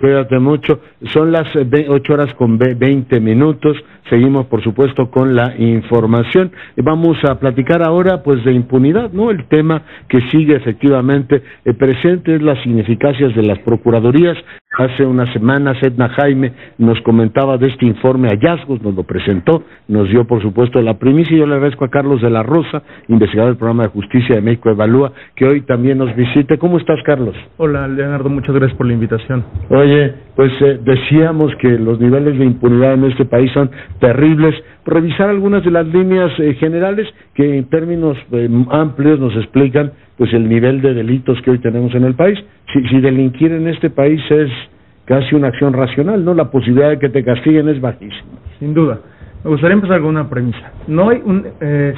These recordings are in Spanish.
Cuídate mucho. Son las 8 eh, horas con 20 minutos. Seguimos, por supuesto, con la información. Vamos a platicar ahora, pues, de impunidad, ¿no? El tema que sigue efectivamente eh, presente es las ineficacias de las procuradurías. Hace unas semanas Edna Jaime nos comentaba de este informe hallazgos, nos lo presentó, nos dio, por supuesto, la primicia. Yo le agradezco a Carlos de la Rosa, investigador del programa de justicia de México Evalúa, que hoy también nos visite. ¿Cómo estás, Carlos? Hola, Leonardo, muchas gracias por la invitación. Oye, pues eh, decíamos que los niveles de impunidad en este país son terribles. Revisar algunas de las líneas eh, generales que en términos eh, amplios nos explican pues el nivel de delitos que hoy tenemos en el país. Si, si delinquir en este país es casi una acción racional, ¿no? La posibilidad de que te castiguen es bajísima. Sin duda. Me gustaría empezar con una premisa. No hay un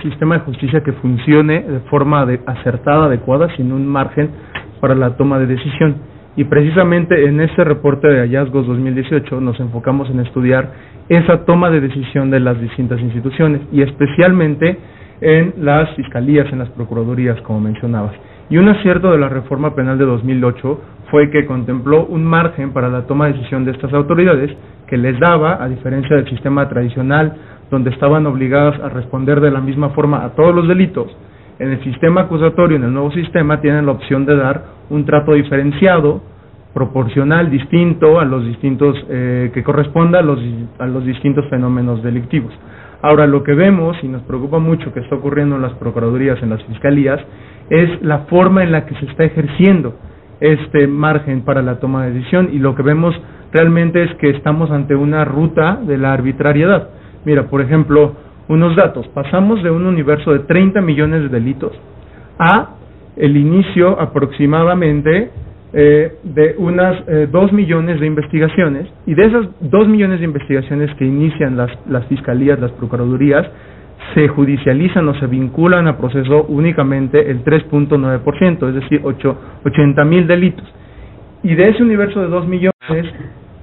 sistema de justicia que funcione de forma acertada, adecuada, sin un margen para la toma de decisión. Y precisamente en este reporte de hallazgos 2018 nos enfocamos en estudiar esa toma de decisión de las distintas instituciones y especialmente en las fiscalías, en las procuradurías, como mencionabas. Y un acierto de la reforma penal de 2008 fue que contempló un margen para la toma de decisión de estas autoridades que les daba, a diferencia del sistema tradicional, donde estaban obligadas a responder de la misma forma a todos los delitos, en el sistema acusatorio, en el nuevo sistema, tienen la opción de dar un trato diferenciado, proporcional, distinto a los distintos, eh, que corresponda a los, a los distintos fenómenos delictivos. Ahora, lo que vemos, y nos preocupa mucho que está ocurriendo en las procuradurías, en las fiscalías, es la forma en la que se está ejerciendo este margen para la toma de decisión y lo que vemos realmente es que estamos ante una ruta de la arbitrariedad. Mira, por ejemplo, unos datos. Pasamos de un universo de 30 millones de delitos a el inicio aproximadamente eh, de unas eh, 2 millones de investigaciones y de esas 2 millones de investigaciones que inician las, las fiscalías, las procuradurías, se judicializan o se vinculan a proceso únicamente el 3.9%, es decir, 8, 80 mil delitos. Y de ese universo de 2 millones,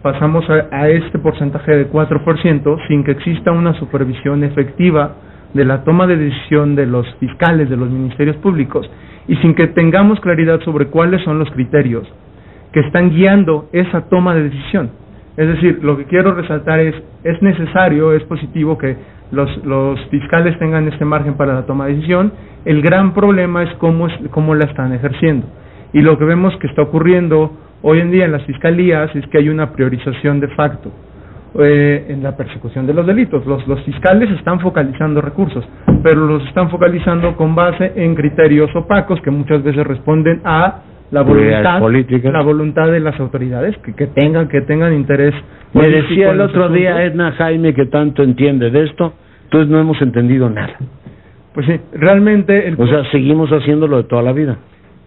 pasamos a, este porcentaje de 4% sin que exista una supervisión efectiva de la toma de decisión de los fiscales, de los ministerios públicos, y sin que tengamos claridad sobre cuáles son los criterios que están guiando esa toma de decisión. Es decir, lo que quiero resaltar es, es necesario, es positivo que los, los fiscales tengan este margen para la toma de decisión, el gran problema es cómo, es, cómo la están ejerciendo. Y lo que vemos que está ocurriendo Hoy en día en las fiscalías es que hay una priorización de facto eh, en la persecución de los delitos. Los, los fiscales están focalizando recursos, pero los están focalizando con base en criterios opacos que muchas veces responden a la voluntad, la voluntad de las autoridades que, que tengan que tengan interés. Me decía el otro día Edna Jaime que tanto entiende de esto, entonces no hemos entendido nada. Pues sí, realmente... El... O sea, seguimos haciéndolo de toda la vida.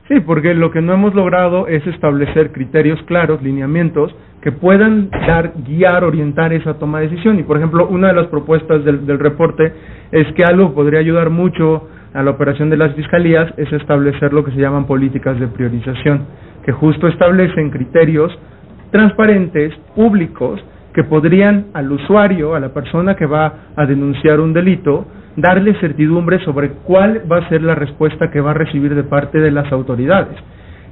Sí, porque lo que no hemos logrado es establecer criterios claros, lineamientos, que puedan dar, guiar, orientar esa toma de decisión. Y, por ejemplo, una de las propuestas del, reporte es que algo podría ayudar mucho a la operación de las fiscalías es establecer lo que se llaman políticas de priorización, que justo establecen criterios transparentes, públicos, que podrían al usuario, a la persona que va a denunciar un delito, darle certidumbre sobre cuál va a ser la respuesta que va a recibir de parte de las autoridades.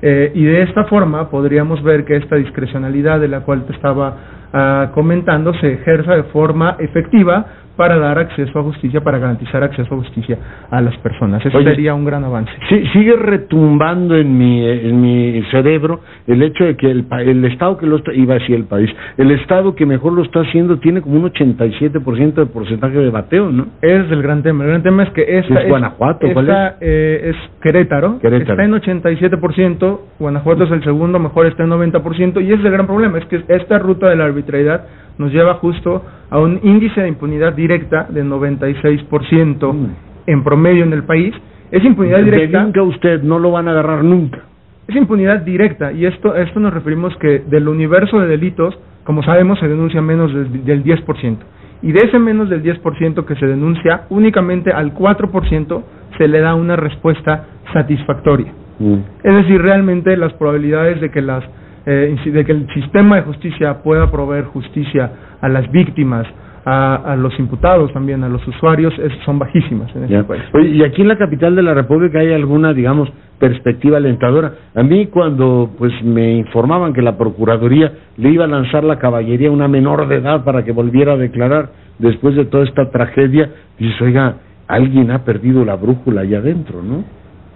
Eh, y de esta forma podríamos ver que esta discrecionalidad de la cual te estaba ah, comentando se ejerza de forma efectiva para dar acceso a justicia, para garantizar acceso a justicia a las personas. Eso sería un gran avance. Sí, sigue retumbando en mi, en mi cerebro el hecho de que el, el Estado que lo está, iba a decir el país, el Estado que mejor lo está haciendo tiene como un 87% de porcentaje de bateo, ¿no? Es el gran tema. El gran tema es que esta es Guanajuato, esta, eh, es Querétaro, Querétaro, está en 87%, Guanajuato es el segundo, mejor está en 90%, y ese es el gran problema, es que esta ruta de la arbitrariedad nos lleva justo a un índice de impunidad directa de 96% mm. en promedio en el país. Es impunidad directa. que usted, no lo van a agarrar nunca. Es impunidad directa y esto, esto nos referimos que del universo de delitos, como sabemos, se denuncia menos del, 10%. Y de ese menos del 10% que se denuncia, únicamente al 4% se le da una respuesta satisfactoria. Mm. Es decir, realmente las probabilidades de que las eh, de que el sistema de justicia pueda proveer justicia a las víctimas, a, los imputados también, a los usuarios, son bajísimas en este país. Oye, ¿y aquí en la capital de la República hay alguna, digamos, perspectiva alentadora? A mí cuando pues me informaban que la Procuraduría le iba a lanzar la caballería a una menor de edad para que volviera a declarar después de toda esta tragedia, dices, oiga, alguien ha perdido la brújula allá adentro, ¿no?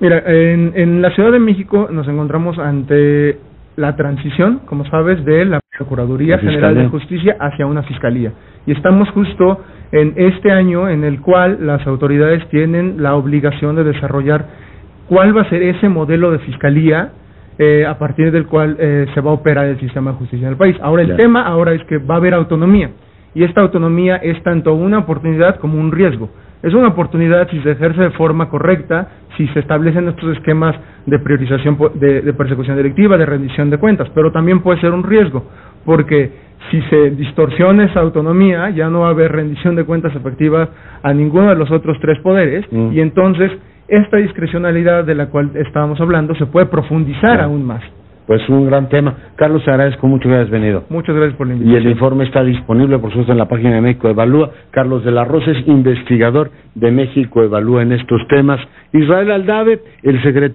Mira, en, en la Ciudad de México nos encontramos ante la transición, como sabes, de la Procuraduría General de Justicia hacia una fiscalía. Y estamos justo en este año en el cual las autoridades tienen la obligación de desarrollar cuál va a ser ese modelo de fiscalía eh, a partir del cual eh, se va a operar el sistema de justicia en el país. Ahora el tema ahora es que va a haber autonomía y esta autonomía es tanto una oportunidad como un riesgo. Es una oportunidad si se ejerce de forma correcta, si se establecen estos esquemas de priorización de, persecución delictiva, de rendición de cuentas, pero también puede ser un riesgo, porque si se distorsiona esa autonomía, ya no va a haber rendición de cuentas efectiva a ninguno de los otros tres poderes, mm. y entonces esta discrecionalidad de la cual estábamos hablando se puede profundizar aún más. Pues un gran tema. Carlos, te agradezco mucho que hayas venido. Muchas gracias por la invitación. Y el informe está disponible, por supuesto, en la página de México Evalúa. Carlos de la Rosa es investigador de México Evalúa en estos temas. Israel Aldave, el secretario.